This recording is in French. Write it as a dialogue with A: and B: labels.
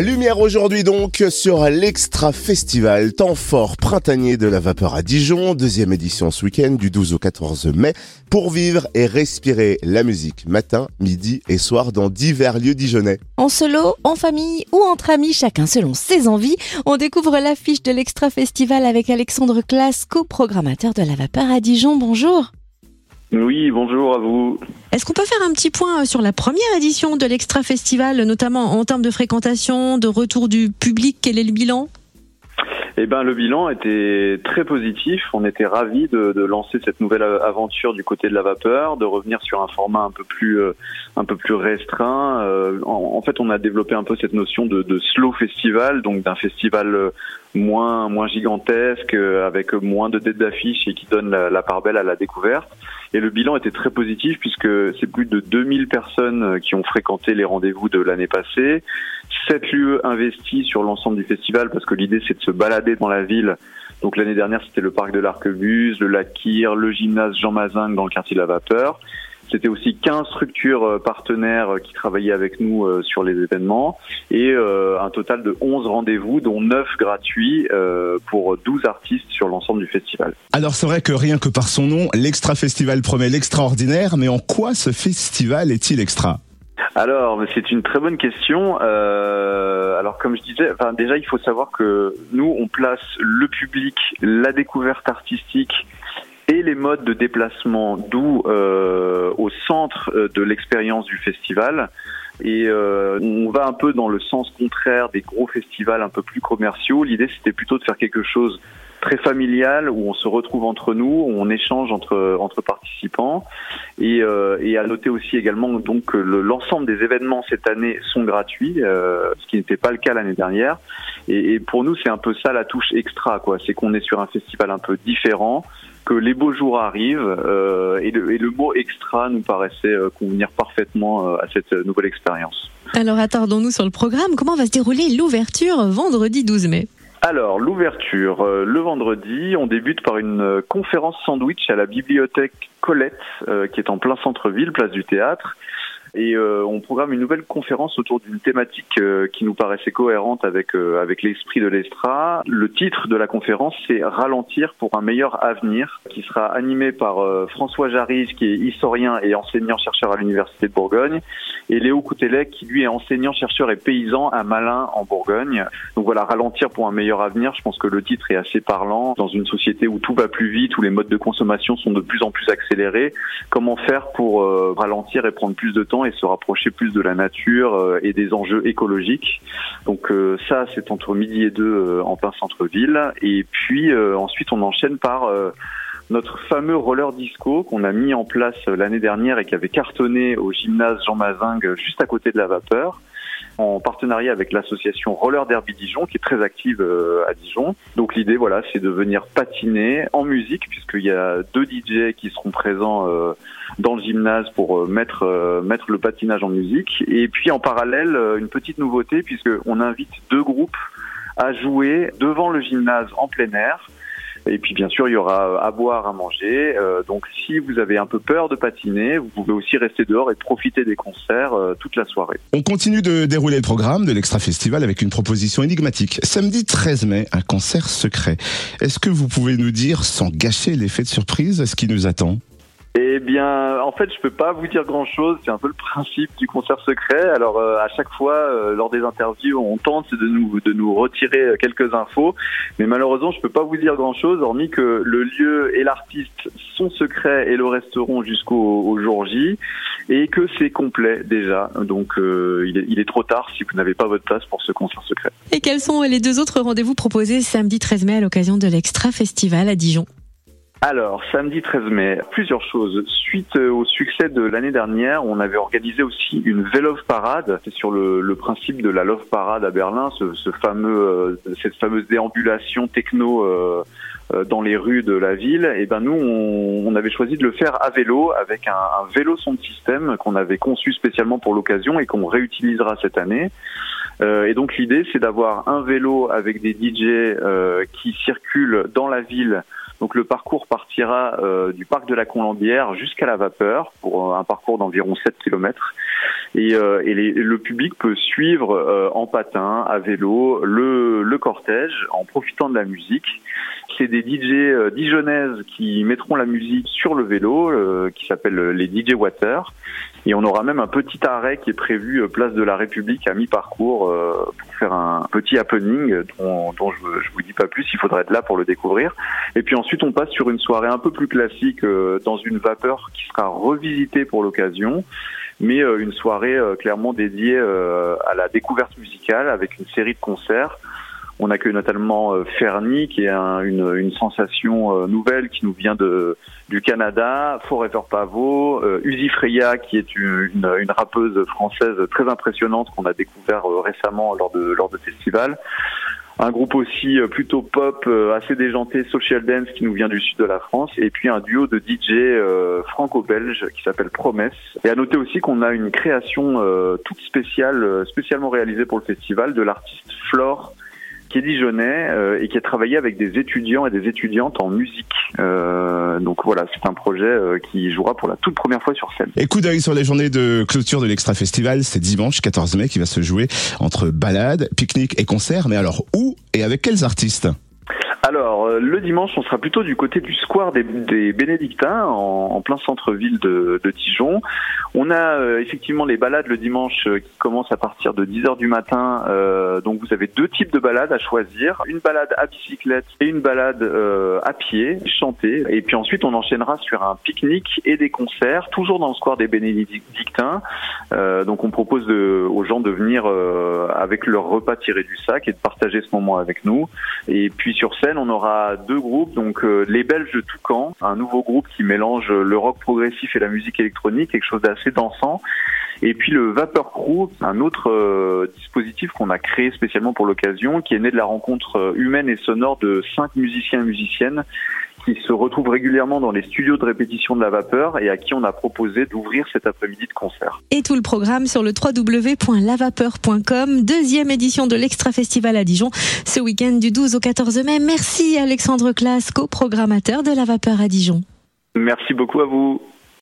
A: Lumière aujourd'hui donc sur l'Extra Festival, temps fort printanier de la vapeur à Dijon, deuxième édition ce week-end du 12 au 14 mai, pour vivre et respirer la musique matin, midi et soir dans divers lieux dijonnais.
B: En solo, en famille ou entre amis, chacun selon ses envies, on découvre l'affiche de l'Extra Festival avec Alexandre Classe, co-programmateur de la vapeur à Dijon. Bonjour.
C: Oui, bonjour à vous.
B: Est-ce qu'on peut faire un petit point sur la première édition de l'Extra Festival, notamment en termes de fréquentation, de retour du public? Quel est le bilan?
C: Eh ben, le bilan était très positif. On était ravis de, de, lancer cette nouvelle aventure du côté de la vapeur, de revenir sur un format un peu plus, euh, un peu plus restreint. Euh, en, fait, on a développé un peu cette notion de, de slow festival, donc d'un festival euh, moins, moins gigantesque, avec moins de têtes d'affiche et qui donne la, la part belle à la découverte. Et le bilan était très positif puisque c'est plus de 2000 personnes qui ont fréquenté les rendez-vous de l'année passée. 7 lieux investis sur l'ensemble du festival parce que l'idée c'est de se balader dans la ville. Donc l'année dernière c'était le parc de l'Arquebuse, le lac Kyr, le gymnase Jean Mazingue dans le quartier de la Vapeur. C'était aussi 15 structures euh, partenaires euh, qui travaillaient avec nous euh, sur les événements et un total de 11 rendez-vous, dont 9 gratuits pour 12 artistes sur l'ensemble du festival.
A: Alors c'est vrai que rien que par son nom, l'Extra Festival promet l'extraordinaire, mais en quoi ce festival est-il extra?
C: Alors, c'est une très bonne question. Euh, alors, comme je disais, déjà, il faut savoir que nous, on place le public, la découverte artistique et les modes de déplacement, d'où euh, au centre euh, de l'expérience du festival. Et on va un peu dans le sens contraire des gros festivals un peu plus commerciaux. L'idée, c'était plutôt de faire quelque chose très familial où on se retrouve entre nous, où on échange entre participants. Et, euh, et à noter aussi également donc que l'ensemble des événements cette année sont gratuits, euh, ce qui n'était pas le cas l'année dernière. Et, pour nous, c'est un peu ça la touche extra, quoi. C'est qu'on est sur un festival un peu différent que les beaux jours arrivent euh, et, le, et, le, mot extra nous paraissait convenir parfaitement à cette nouvelle expérience.
B: Alors attardons-nous sur le programme. Comment va se dérouler l'ouverture vendredi 12 mai?
C: Alors, l'ouverture, le vendredi, on débute par une conférence sandwich à la bibliothèque Colette, qui est en plein centre-ville, place du théâtre et euh, on programme une nouvelle conférence autour d'une thématique euh, qui nous paraissait cohérente avec euh, avec l'esprit de l'Estra. Le titre de la conférence c'est Ralentir pour un meilleur avenir, qui sera animé par François Jarige qui est historien et enseignant chercheur à l'université de Bourgogne, et Léo Coutelec qui lui est enseignant chercheur et paysan à Malin en Bourgogne. Donc voilà, Ralentir pour un meilleur avenir. Je pense que le titre est assez parlant dans une société où tout va plus vite, où les modes de consommation sont de plus en plus accélérés. Comment faire pour ralentir et prendre plus de temps et se rapprocher plus de la nature euh, et des enjeux écologiques. Donc euh, ça, c'est entre midi et deux euh, en plein centre-ville. Et puis ensuite, on enchaîne par notre fameux roller disco qu'on a mis en place l'année dernière et qui avait cartonné au gymnase Jean Mazingue juste à côté de la vapeur en partenariat avec l'association Roller Derby Dijon qui est très active à Dijon. Donc l'idée voilà, c'est de venir patiner en musique puisqu'il y a deux DJ qui seront présents dans le gymnase pour euh, mettre euh, mettre le patinage en musique. Et puis en parallèle, euh, une petite nouveauté puisque on invite deux groupes à jouer devant le gymnase en plein air. Et puis bien sûr, il y aura à boire, à manger. donc si vous avez un peu peur de patiner, vous pouvez aussi rester dehors et profiter des concerts toute la soirée.
A: On continue de dérouler le programme de l'Extra Festival avec une proposition énigmatique. Samedi 13 mai, un concert secret. Est-ce que vous pouvez nous dire, sans gâcher l'effet de surprise, ce qui nous attend?
C: Eh bien, en fait, je peux pas vous dire grand-chose. C'est un peu le principe du concert secret. Alors, euh, à chaque fois, euh, lors des interviews, on tente de nous de nous retirer quelques infos, mais malheureusement, je peux pas vous dire grand-chose, hormis que le lieu et l'artiste sont secrets et le resteront jusqu'au jour J, et que c'est complet déjà. Donc, euh, il, est, il est trop tard si vous n'avez pas votre place pour ce concert secret.
B: Et quels sont les deux autres rendez-vous proposés samedi 13 mai à l'occasion de l'Extra Festival à Dijon?
C: Alors, samedi 13 mai, plusieurs choses. Suite euh, au succès de l'année dernière, on avait organisé aussi une Velove Parade. C'est sur le, principe de la Love Parade à Berlin, euh, cette fameuse déambulation techno euh, dans les rues de la ville. Et ben nous, on, avait choisi de le faire à vélo avec un, vélo son système qu'on avait conçu spécialement pour l'occasion et qu'on réutilisera cette année. Et donc l'idée, c'est d'avoir un vélo avec des DJ qui circulent dans la ville Donc le parcours partira du parc de la Colombière jusqu'à la Vapeur pour un parcours d'environ 7 km. Et, et le public peut suivre en patin, à vélo, le, cortège en profitant de la musique. C'est des DJ dijonnaises qui mettront la musique sur le vélo, qui s'appelle les DJ Water. Et on aura même un petit arrêt qui est prévu euh, place de la République à mi-parcours euh, pour faire un petit happening dont, je, je vous dis pas plus. Il faudra être là pour le découvrir. Et puis ensuite, on passe sur une soirée un peu plus classique euh, dans une vapeur qui sera revisitée pour l'occasion mais une soirée clairement dédiée à la découverte musicale avec une série de concerts on accueille notamment euh, Fernie, qui est une, une, sensation euh, nouvelle qui nous vient de, du Canada, Forever Pavo, euh, Uzi Freya, qui est une, une, rappeuse française très impressionnante qu'on a découvert récemment lors de, lors de festivals. Un groupe aussi plutôt pop, assez déjanté, social dance, qui nous vient du sud de la France, et puis un duo de DJ franco-belge qui s'appelle Promesse. Et à noter aussi qu'on a une création toute spéciale, spécialement réalisée pour le festival, de l'artiste Flore, qui est euh, et qui a travaillé avec des étudiants et des étudiantes en musique. Euh, donc voilà, c'est un projet euh, qui jouera pour la toute première fois sur scène.
A: Et coup sur les journées de clôture de l'Extra Festival, c'est dimanche 14 mai qui va se jouer entre balades, pique-nique et concerts. Mais alors où et avec quels artistes?
C: Alors, euh, le dimanche, on sera plutôt du côté du square des, Bénédictins, en, plein centre-ville de, Dijon. On a euh, effectivement les balades le dimanche euh, qui commencent à partir de 10h du matin. donc, vous avez deux types de balades à choisir. Une balade à bicyclette et une balade à pied, chantée. Et puis ensuite, on enchaînera sur un pique-nique et des concerts, toujours dans le square des Bénédictins. donc, on propose aux gens de venir avec leur repas tiré du sac et de partager ce moment avec nous. Et puis, sur scène, on aura deux groupes, donc euh, les Belges de Toucan, un nouveau groupe qui mélange le rock progressif et la musique électronique, quelque chose d'assez dansant. Et puis le Vapeur Crew, un autre euh, dispositif qu'on a créé spécialement pour l'occasion, qui est né de la rencontre euh, humaine et sonore de cinq musiciens et musiciennes qui se retrouvent régulièrement dans les studios de répétition de la vapeur et à qui on a proposé d'ouvrir cet après-midi de concert.
B: Et tout le programme sur le www.lavapeur.com, deuxième édition de l'Extra Festival à Dijon, ce week-end du 12 au 14 mai. Merci Alexandre Classe, co-programmateur de la vapeur à Dijon.
C: Merci beaucoup à vous.